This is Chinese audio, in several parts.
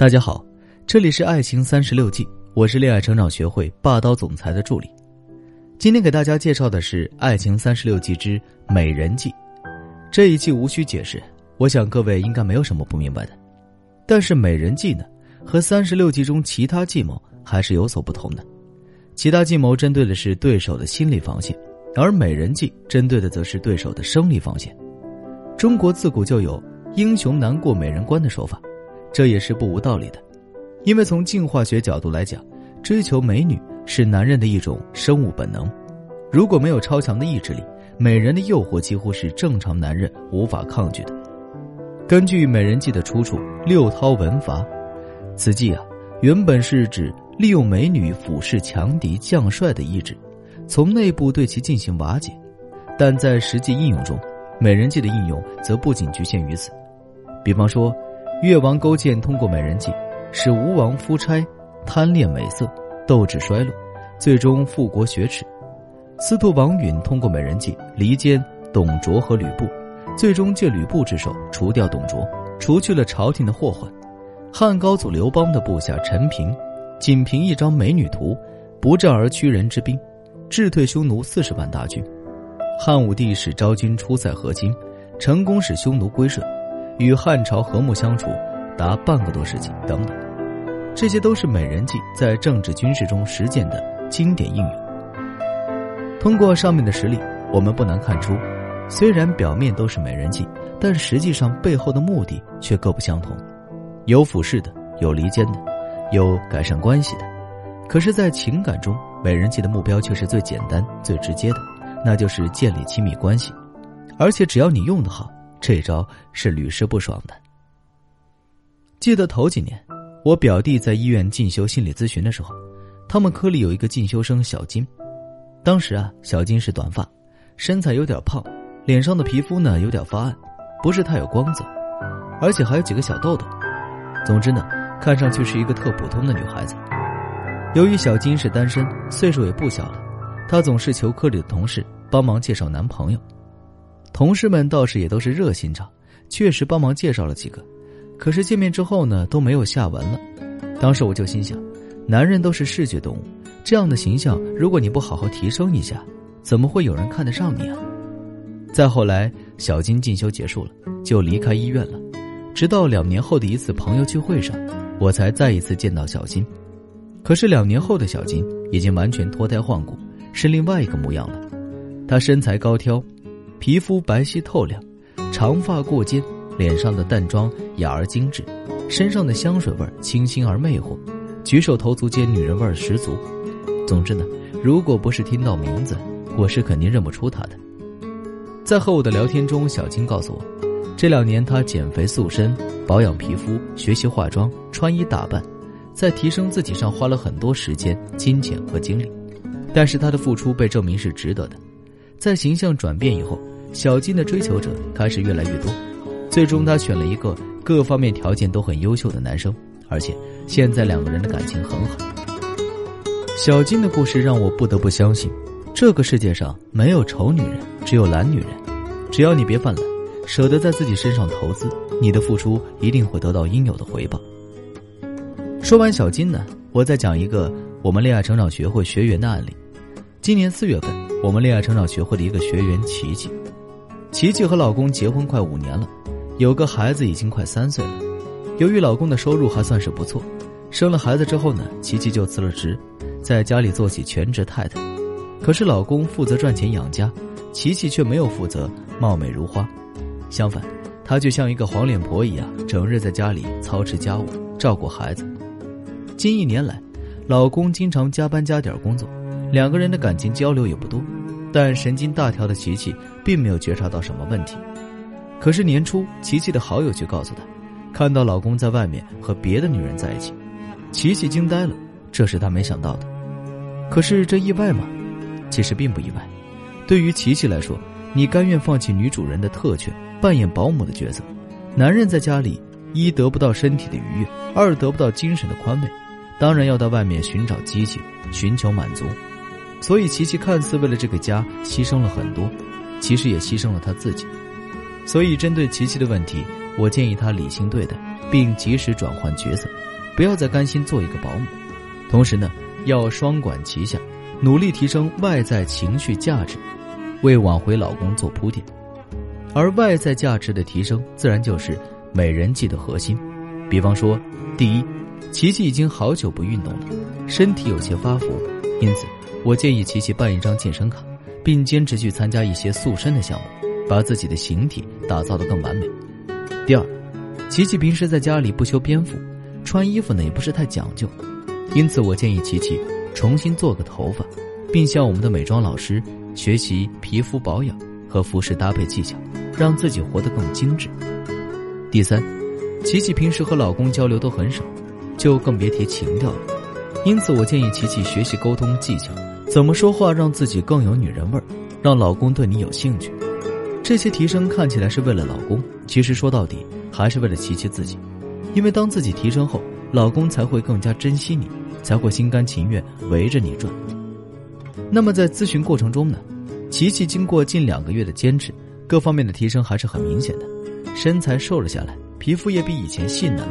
大家好，这里是爱情三十六计，我是恋爱成长学会霸道总裁的助理。今天给大家介绍的是《爱情三十六计之美人计》，这一计无需解释，我想各位应该没有什么不明白的。但是美人计呢，和三十六计中其他计谋还是有所不同的。其他计谋针对的是对手的心理防线，而美人计针对的则是对手的生理防线。中国自古就有“英雄难过美人关”的说法。这也是不无道理的，因为从进化学角度来讲，追求美女是男人的一种生物本能。如果没有超强的意志力，美人的诱惑几乎是正常男人无法抗拒的。根据《美人计》的出处《六韬文伐》，此计啊，原本是指利用美女俯视强敌将帅的意志，从内部对其进行瓦解。但在实际应用中，美人计的应用则不仅局限于此。比方说。越王勾践通过美人计，使吴王夫差贪恋美色，斗志衰落，最终复国雪耻；司徒王允通过美人计离间董卓和吕布，最终借吕布之手除掉董卓，除去了朝廷的祸患；汉高祖刘邦的部下陈平，仅凭一张美女图，不战而屈人之兵，智退匈奴四十万大军；汉武帝使昭君出塞河津，成功使匈奴归顺。与汉朝和睦相处达半个多世纪，等等，这些都是美人计在政治军事中实践的经典应用。通过上面的实例，我们不难看出，虽然表面都是美人计，但实际上背后的目的却各不相同。有俯视的，有离间的，有改善关系的。可是，在情感中，美人计的目标却是最简单、最直接的，那就是建立亲密关系。而且，只要你用得好。这招是屡试不爽的。记得头几年，我表弟在医院进修心理咨询的时候，他们科里有一个进修生小金。当时啊，小金是短发，身材有点胖，脸上的皮肤呢有点发暗，不是太有光泽，而且还有几个小痘痘。总之呢，看上去是一个特普通的女孩子。由于小金是单身，岁数也不小了，她总是求科里的同事帮忙介绍男朋友。同事们倒是也都是热心肠，确实帮忙介绍了几个，可是见面之后呢，都没有下文了。当时我就心想，男人都是视觉动物，这样的形象，如果你不好好提升一下，怎么会有人看得上你啊？再后来，小金进修结束了，就离开医院了。直到两年后的一次朋友聚会上，我才再一次见到小金。可是两年后的小金已经完全脱胎换骨，是另外一个模样了。她身材高挑。皮肤白皙透亮，长发过肩，脸上的淡妆雅而精致，身上的香水味清新而魅惑，举手投足间女人味十足。总之呢，如果不是听到名字，我是肯定认不出她的。在和我的聊天中，小金告诉我，这两年她减肥塑身，保养皮肤，学习化妆，穿衣打扮，在提升自己上花了很多时间、金钱和精力，但是她的付出被证明是值得的。在形象转变以后。小金的追求者开始越来越多，最终他选了一个各方面条件都很优秀的男生，而且现在两个人的感情很好。小金的故事让我不得不相信，这个世界上没有丑女人，只有懒女人。只要你别犯懒，舍得在自己身上投资，你的付出一定会得到应有的回报。说完小金呢，我再讲一个我们恋爱成长学会学员的案例。今年四月份，我们恋爱成长学会的一个学员琪琪。琪琪和老公结婚快五年了，有个孩子已经快三岁了。由于老公的收入还算是不错，生了孩子之后呢，琪琪就辞了职，在家里做起全职太太。可是老公负责赚钱养家，琪琪却没有负责貌美如花。相反，她就像一个黄脸婆一样，整日在家里操持家务、照顾孩子。近一年来，老公经常加班加点工作，两个人的感情交流也不多。但神经大条的琪琪并没有觉察到什么问题，可是年初，琪琪的好友却告诉她，看到老公在外面和别的女人在一起，琪琪惊呆了，这是她没想到的。可是这意外吗？其实并不意外。对于琪琪来说，你甘愿放弃女主人的特权，扮演保姆的角色，男人在家里一得不到身体的愉悦，二得不到精神的宽慰，当然要到外面寻找激情，寻求满足。所以，琪琪看似为了这个家牺牲了很多，其实也牺牲了她自己。所以，针对琪琪的问题，我建议她理性对待，并及时转换角色，不要再甘心做一个保姆。同时呢，要双管齐下，努力提升外在情绪价值，为挽回老公做铺垫。而外在价值的提升，自然就是美人计的核心。比方说，第一，琪琪已经好久不运动了，身体有些发福，因此我建议琪琪办一张健身卡，并坚持去参加一些塑身的项目，把自己的形体打造得更完美。第二，琪琪平时在家里不修边幅，穿衣服呢也不是太讲究，因此我建议琪琪重新做个头发，并向我们的美妆老师学习皮肤保养和服饰搭配技巧。让自己活得更精致。第三，琪琪平时和老公交流都很少，就更别提情调了。因此，我建议琪琪学习沟通技巧，怎么说话让自己更有女人味儿，让老公对你有兴趣。这些提升看起来是为了老公，其实说到底还是为了琪琪自己。因为当自己提升后，老公才会更加珍惜你，才会心甘情愿围着你转。那么在咨询过程中呢，琪琪经过近两个月的坚持。各方面的提升还是很明显的，身材瘦了下来，皮肤也比以前细嫩了，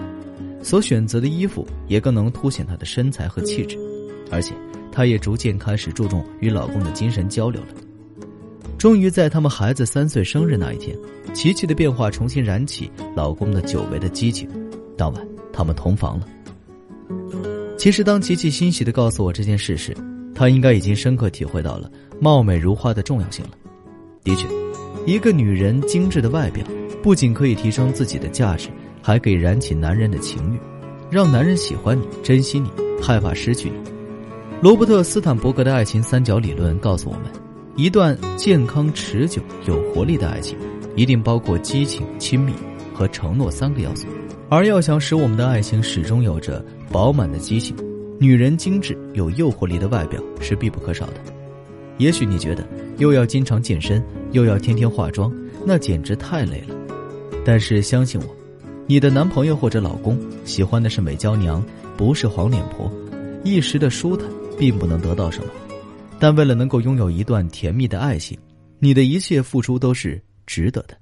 所选择的衣服也更能凸显她的身材和气质，而且她也逐渐开始注重与老公的精神交流了。终于在他们孩子三岁生日那一天，琪琪的变化重新燃起老公的久违的激情。当晚，他们同房了。其实，当琪琪欣喜的告诉我这件事时，她应该已经深刻体会到了貌美如花的重要性了。的确。一个女人精致的外表，不仅可以提升自己的价值，还可以燃起男人的情欲，让男人喜欢你、珍惜你、害怕失去你。罗伯特·斯坦伯格的爱情三角理论告诉我们，一段健康、持久、有活力的爱情，一定包括激情、亲密和承诺三个要素。而要想使我们的爱情始终有着饱满的激情，女人精致、有诱惑力的外表是必不可少的。也许你觉得又要经常健身。又要天天化妆，那简直太累了。但是相信我，你的男朋友或者老公喜欢的是美娇娘，不是黄脸婆。一时的舒坦并不能得到什么，但为了能够拥有一段甜蜜的爱情，你的一切付出都是值得的。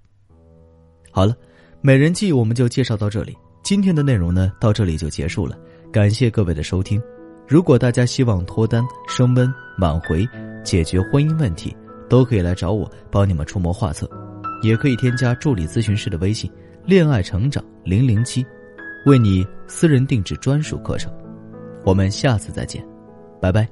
好了，美人计我们就介绍到这里。今天的内容呢，到这里就结束了。感谢各位的收听。如果大家希望脱单、升温、挽回、解决婚姻问题，都可以来找我帮你们出谋划策，也可以添加助理咨询师的微信“恋爱成长零零七”，为你私人定制专属课程。我们下次再见，拜拜。